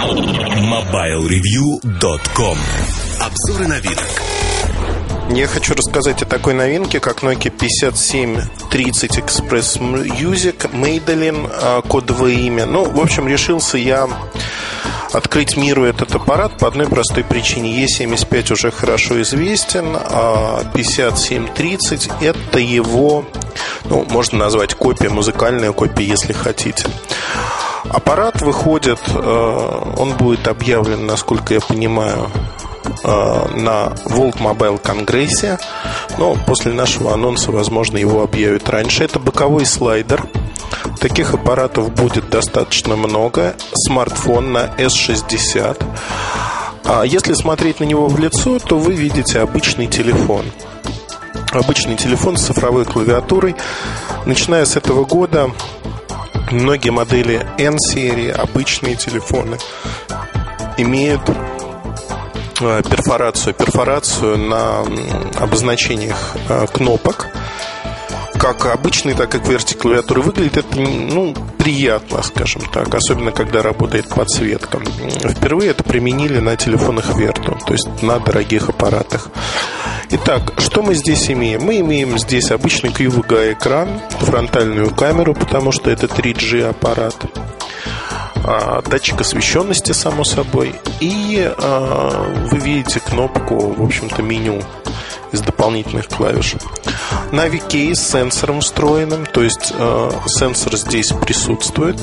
MobileReview.com Обзоры новинок я хочу рассказать о такой новинке, как Nokia 5730 Express Music, Madeline, а, кодовое имя. Ну, в общем, решился я открыть миру этот аппарат по одной простой причине. E75 уже хорошо известен, а 5730 это его, ну, можно назвать копия, музыкальная копия, если хотите. Аппарат выходит, э, он будет объявлен, насколько я понимаю, э, на World Mobile Конгрессе, но после нашего анонса, возможно, его объявят раньше. Это боковой слайдер. Таких аппаратов будет достаточно много. Смартфон на S60. А если смотреть на него в лицо, то вы видите обычный телефон. Обычный телефон с цифровой клавиатурой. Начиная с этого года многие модели N-серии, обычные телефоны, имеют э, перфорацию, перфорацию на обозначениях э, кнопок как обычный, так и QWERTY клавиатуры выглядит это ну, приятно, скажем так, особенно когда работает подсветка. Впервые это применили на телефонах Vertu, то есть на дорогих аппаратах. Итак, что мы здесь имеем? Мы имеем здесь обычный QVGA экран, фронтальную камеру, потому что это 3G аппарат а, датчик освещенности, само собой, и а, вы видите кнопку, в общем-то, меню из дополнительных клавиш. Navi с сенсором встроенным, то есть э, сенсор здесь присутствует,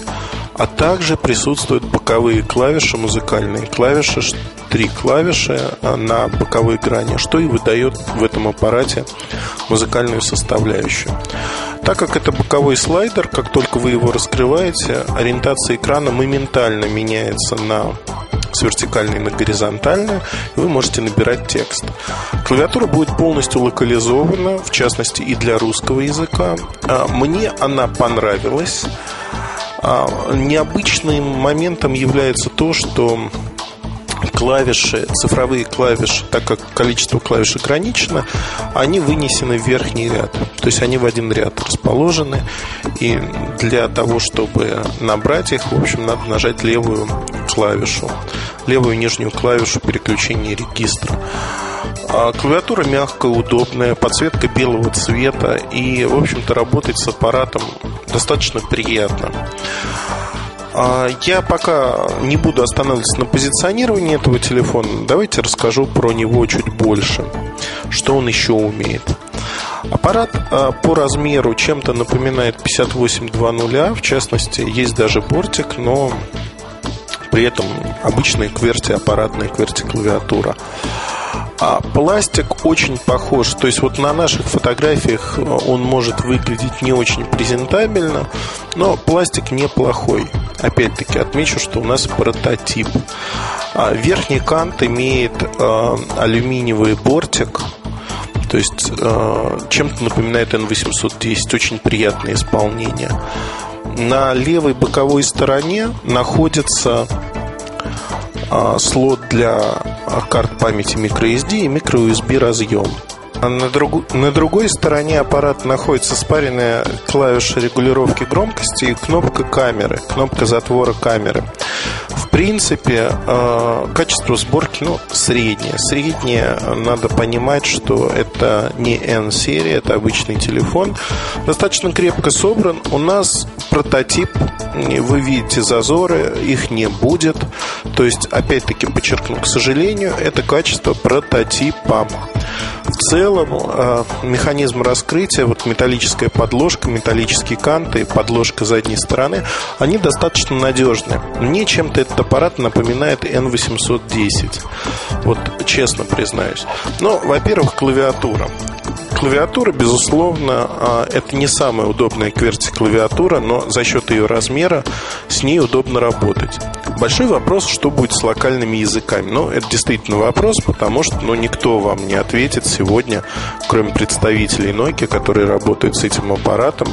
а также присутствуют боковые клавиши, музыкальные клавиши, три клавиши э, на боковой грани, что и выдает в этом аппарате музыкальную составляющую. Так как это боковой слайдер, как только вы его раскрываете, ориентация экрана моментально меняется на с вертикальной на горизонтальную, и вы можете набирать текст. Клавиатура будет полностью локализована, в частности и для русского языка. А, мне она понравилась. А, необычным моментом является то, что клавиши, цифровые клавиши, так как количество клавиш ограничено, они вынесены в верхний ряд. То есть они в один ряд расположены. И для того, чтобы набрать их, в общем, надо нажать левую клавишу, левую нижнюю клавишу переключения регистра. А клавиатура мягкая, удобная, подсветка белого цвета и, в общем-то, работать с аппаратом достаточно приятно. А, я пока не буду останавливаться на позиционировании этого телефона. Давайте расскажу про него чуть больше. Что он еще умеет. Аппарат а, по размеру чем-то напоминает 5820, в частности, есть даже бортик, но при этом обычная кверти аппаратная кверти клавиатура. А пластик очень похож. То есть вот на наших фотографиях он может выглядеть не очень презентабельно, но пластик неплохой. Опять-таки отмечу, что у нас прототип. А верхний кант имеет э, алюминиевый бортик, то есть э, чем-то напоминает N810, очень приятное исполнение. На левой боковой стороне находится э, слот для карт памяти microSD и microUSB разъем. А на, друг... на другой стороне аппарата находится спаренная клавиша регулировки громкости и кнопка камеры, кнопка затвора камеры. В принципе, э, качество сборки ну, среднее. Среднее надо понимать, что это не N-серия, это обычный телефон. Достаточно крепко собран. У нас прототип, вы видите зазоры, их не будет. То есть, опять-таки, подчеркну, к сожалению, это качество прототипа. В целом э, механизм раскрытия, вот металлическая подложка, металлические канты, подложка задней стороны, они достаточно надежны. Мне чем-то этот аппарат напоминает N810. Вот честно признаюсь. Но, во-первых, клавиатура. Клавиатура, безусловно, а, это не самая удобная QWERTY клавиатура, но за счет ее размера с ней удобно работать. Большой вопрос, что будет с локальными языками. Ну, это действительно вопрос, потому что ну, никто вам не ответит сегодня, кроме представителей Nokia, которые работают с этим аппаратом,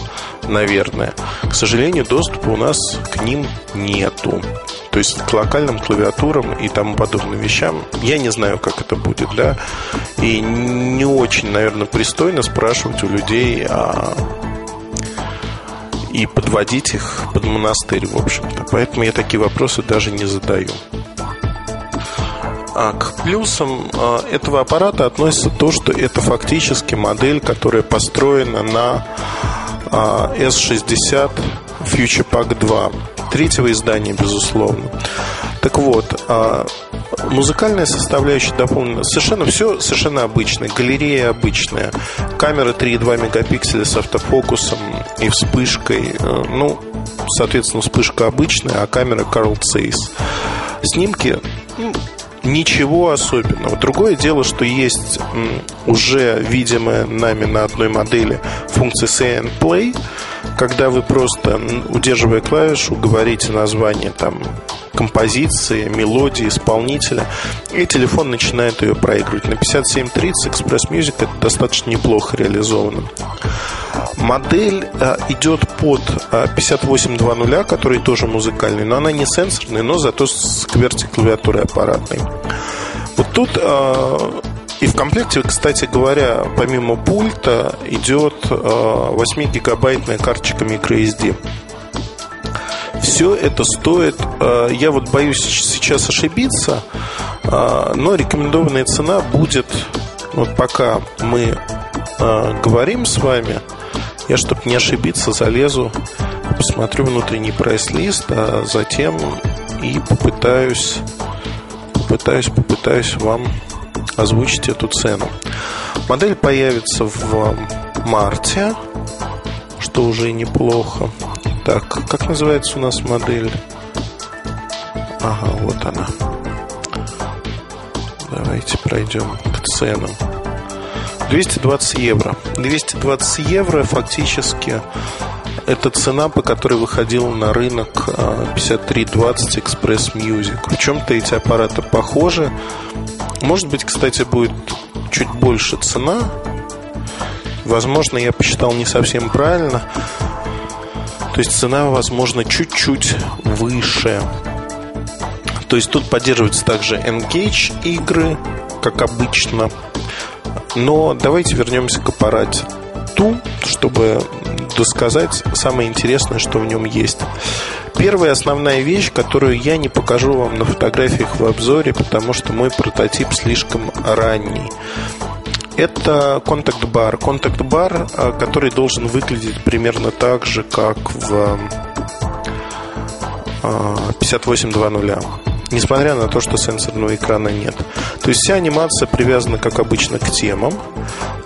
наверное. К сожалению, доступа у нас к ним нету. То есть к локальным клавиатурам и тому подобным вещам. Я не знаю, как это будет, да. И не очень, наверное, пристойно спрашивать у людей, а и подводить их под монастырь, в общем-то. Поэтому я такие вопросы даже не задаю. А к плюсам а, этого аппарата относится то, что это фактически модель, которая построена на а, S60 Future Pack 2 третьего издания, безусловно. Так вот, а, музыкальная составляющая дополнена. Совершенно все совершенно обычное. Галерея обычная. Камера 3,2 мегапикселя с автофокусом и вспышкой. Э, ну, соответственно, вспышка обычная, а камера Carl Zeiss. Снимки ну, ничего особенного. Другое дело, что есть уже видимая нами на одной модели функция and Play, когда вы просто, удерживая клавишу, говорите название там композиции, мелодии, исполнителя, и телефон начинает ее проигрывать. На 5730 Express Music это достаточно неплохо реализовано. Модель э, идет под э, 5820, который тоже музыкальный, но она не сенсорная, но зато с QWERTY клавиатурой аппаратной. Вот тут э, и в комплекте, кстати говоря, помимо пульта идет 8-гигабайтная карточка microSD. Все это стоит, я вот боюсь сейчас ошибиться, но рекомендованная цена будет, вот пока мы говорим с вами, я, чтобы не ошибиться, залезу, посмотрю внутренний прайс-лист, а затем и попытаюсь, попытаюсь, попытаюсь вам озвучить эту цену. Модель появится в марте, что уже неплохо. Так, как называется у нас модель? Ага, вот она. Давайте пройдем к ценам. 220 евро. 220 евро фактически это цена, по которой выходил на рынок 5320 Express Music. В чем-то эти аппараты похожи. Может быть, кстати, будет чуть больше цена. Возможно, я посчитал не совсем правильно. То есть цена, возможно, чуть-чуть выше. То есть тут поддерживаются также Engage игры, как обычно. Но давайте вернемся к аппарате ту, чтобы досказать самое интересное, что в нем есть. Первая основная вещь, которую я не покажу вам на фотографиях в обзоре, потому что мой прототип слишком ранний. Это контакт-бар. Контакт-бар, а, который должен выглядеть примерно так же, как в 5820 несмотря на то, что сенсорного экрана нет. То есть вся анимация привязана, как обычно, к темам,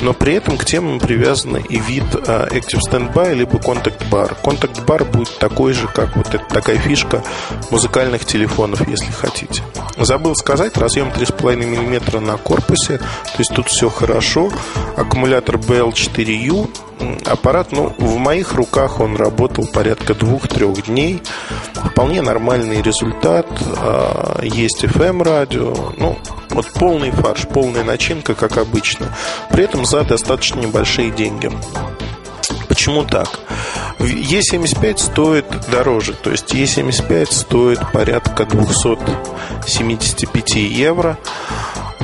но при этом к темам привязан и вид а, Active Standby либо Contact Bar. Contact Bar будет такой же, как вот эта такая фишка музыкальных телефонов, если хотите. Забыл сказать, разъем 3,5 мм на корпусе, то есть тут все хорошо. Аккумулятор BL4U, аппарат, ну, в моих руках он работал порядка двух-трех дней. Вполне нормальный результат. А, есть FM радио. Ну, вот полный фарш, полная начинка, как обычно. При этом за достаточно небольшие деньги. Почему так? Е75 стоит дороже, то есть Е75 стоит порядка 275 евро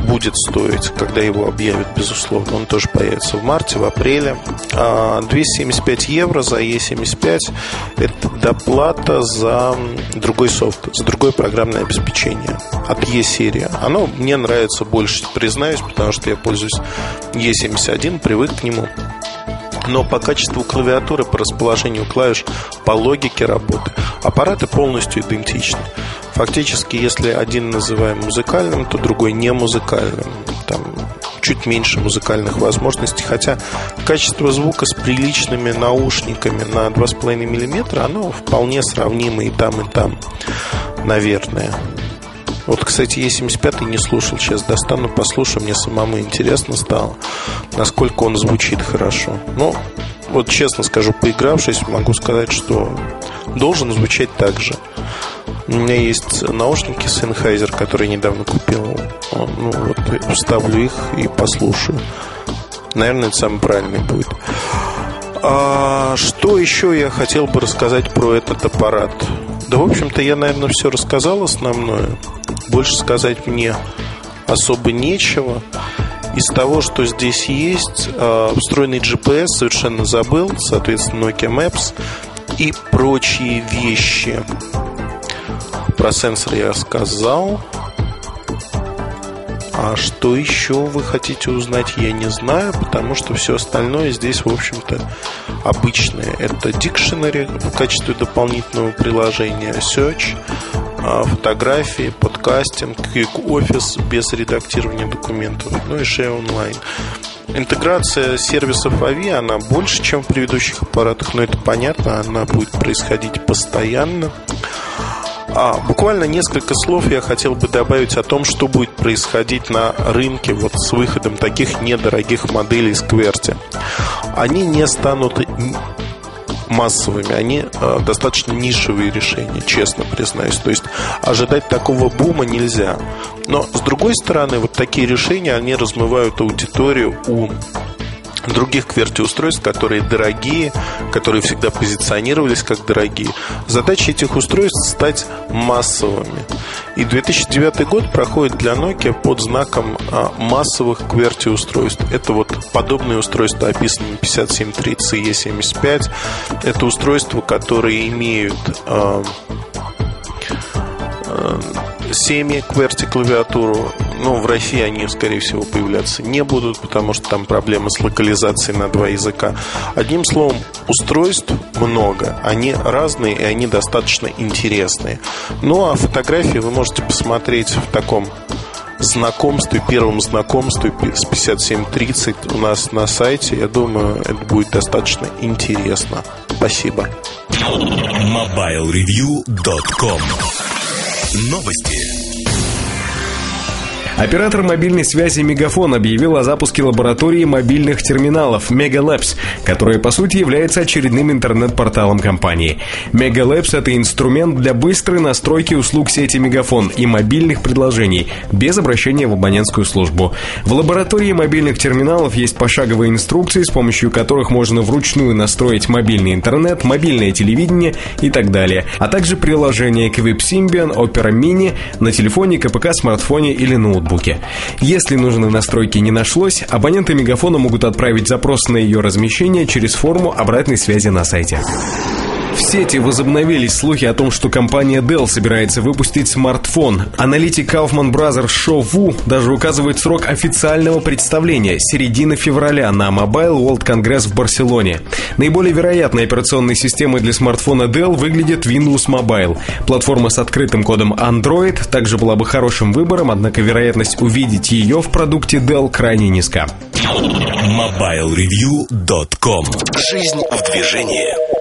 будет стоить, когда его объявят, безусловно. Он тоже появится в марте, в апреле. 275 а, евро за E75 – это доплата за другой софт, за другое программное обеспечение от E-серии. Оно мне нравится больше, признаюсь, потому что я пользуюсь E71, привык к нему но по качеству клавиатуры, по расположению клавиш, по логике работы аппараты полностью идентичны. Фактически, если один называем музыкальным, то другой не музыкальным. Там чуть меньше музыкальных возможностей, хотя качество звука с приличными наушниками на 2,5 мм, оно вполне сравнимо и там, и там, наверное. Вот, кстати, Е75 не слушал. Сейчас достану, послушаю. Мне самому интересно стало, насколько он звучит хорошо. Но, вот честно скажу, поигравшись, могу сказать, что должен звучать так же. У меня есть наушники Sennheiser, которые недавно купил. Ну, вот вставлю их и послушаю. Наверное, это самый правильный будет. А что еще я хотел бы рассказать про этот аппарат? Да, в общем-то, я, наверное, все рассказал основное. Больше сказать мне особо нечего. Из того, что здесь есть, а, встроенный GPS совершенно забыл, соответственно, Nokia Maps и прочие вещи. Про сенсор я сказал. А что еще вы хотите узнать, я не знаю, потому что все остальное здесь, в общем-то, обычное. Это Dictionary в качестве дополнительного приложения, Search, фотографии, подкастинг, Office без редактирования документов, ну и Share Online. Интеграция сервисов AVI, она больше, чем в предыдущих аппаратах, но это понятно, она будет происходить постоянно. А, буквально несколько слов я хотел бы добавить о том, что будет происходить на рынке вот с выходом таких недорогих моделей Скверти. Они не станут массовыми, они э, достаточно нишевые решения, честно признаюсь. То есть ожидать такого бума нельзя. Но с другой стороны, вот такие решения, они размывают аудиторию у других QWERTY-устройств, которые дорогие, которые всегда позиционировались как дорогие. Задача этих устройств стать массовыми. И 2009 год проходит для Nokia под знаком а, массовых QWERTY-устройств. Это вот подобные устройства, описанные 5730 и E75. Это устройства, которые имеют а, а, семи QWERTY клавиатуру. Но в России они, скорее всего, появляться не будут, потому что там проблемы с локализацией на два языка. Одним словом, устройств много. Они разные и они достаточно интересные. Ну а фотографии вы можете посмотреть в таком знакомстве, первом знакомстве с 5730 у нас на сайте. Я думаю, это будет достаточно интересно. Спасибо. MobileReview.com Новости. Оператор мобильной связи Мегафон объявил о запуске лаборатории мобильных терминалов Megalabs, которая по сути является очередным интернет-порталом компании. Megalabs – это инструмент для быстрой настройки услуг сети Мегафон и мобильных предложений без обращения в абонентскую службу. В лаборатории мобильных терминалов есть пошаговые инструкции, с помощью которых можно вручную настроить мобильный интернет, мобильное телевидение и так далее, а также приложение к Symbian, Opera Mini на телефоне, КПК, смартфоне или ноутбуке ноутбуке. Если нужной настройки не нашлось, абоненты Мегафона могут отправить запрос на ее размещение через форму обратной связи на сайте. В сети возобновились слухи о том, что компания Dell собирается выпустить смартфон. Аналитик Kaufman Brothers Шо Ву даже указывает срок официального представления – середина февраля на Mobile World Congress в Барселоне. Наиболее вероятной операционной системой для смартфона Dell выглядит Windows Mobile. Платформа с открытым кодом Android также была бы хорошим выбором, однако вероятность увидеть ее в продукте Dell крайне низка. MobileReview.com Жизнь в движении